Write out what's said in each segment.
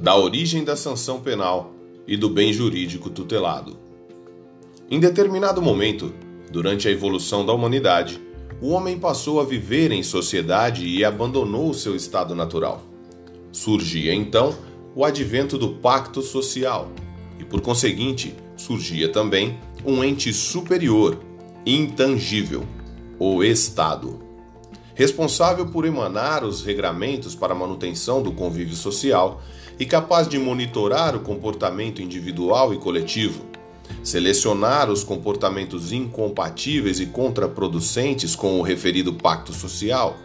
da origem da sanção penal e do bem jurídico tutelado. Em determinado momento, durante a evolução da humanidade, o homem passou a viver em sociedade e abandonou seu estado natural. Surgia então o advento do pacto social e, por conseguinte, surgia também um ente superior, intangível, o Estado, responsável por emanar os regramentos para a manutenção do convívio social e capaz de monitorar o comportamento individual e coletivo, selecionar os comportamentos incompatíveis e contraproducentes com o referido pacto social,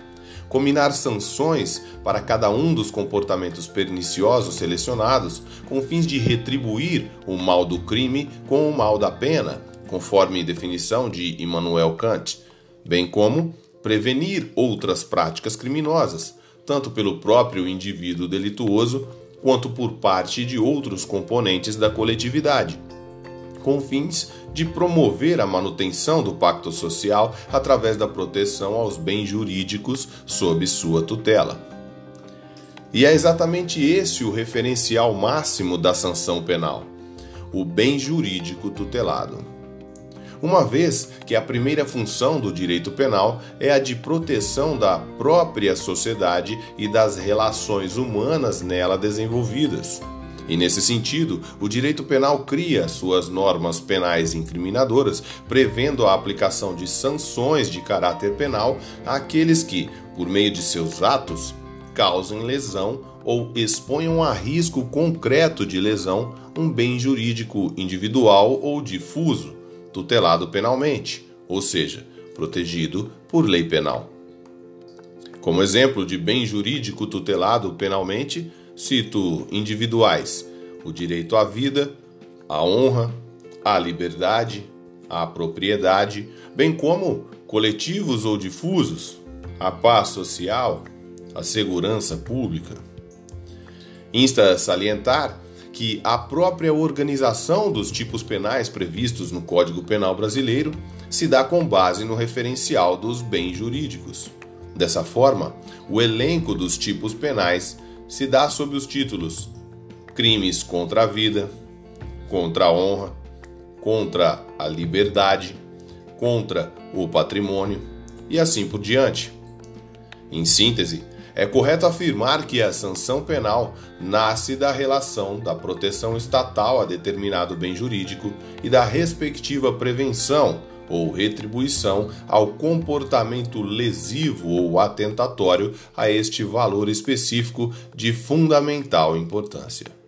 combinar sanções para cada um dos comportamentos perniciosos selecionados, com fins de retribuir o mal do crime com o mal da pena, conforme definição de Immanuel Kant, bem como prevenir outras práticas criminosas, tanto pelo próprio indivíduo delituoso quanto por parte de outros componentes da coletividade, com fins de promover a manutenção do pacto social através da proteção aos bens jurídicos sob sua tutela. E é exatamente esse o referencial máximo da sanção penal: o bem jurídico tutelado uma vez que a primeira função do direito penal é a de proteção da própria sociedade e das relações humanas nela desenvolvidas. E nesse sentido, o direito penal cria suas normas penais incriminadoras, prevendo a aplicação de sanções de caráter penal àqueles que, por meio de seus atos, causem lesão ou exponham a risco concreto de lesão um bem jurídico individual ou difuso, tutelado penalmente, ou seja, protegido por lei penal. Como exemplo de bem jurídico tutelado penalmente, cito individuais: o direito à vida, à honra, à liberdade, à propriedade, bem como coletivos ou difusos, a paz social, a segurança pública. Insta salientar que a própria organização dos tipos penais previstos no Código Penal brasileiro se dá com base no referencial dos bens jurídicos. Dessa forma, o elenco dos tipos penais se dá sob os títulos crimes contra a vida, contra a honra, contra a liberdade, contra o patrimônio e assim por diante. Em síntese, é correto afirmar que a sanção penal nasce da relação da proteção estatal a determinado bem jurídico e da respectiva prevenção ou retribuição ao comportamento lesivo ou atentatório a este valor específico de fundamental importância.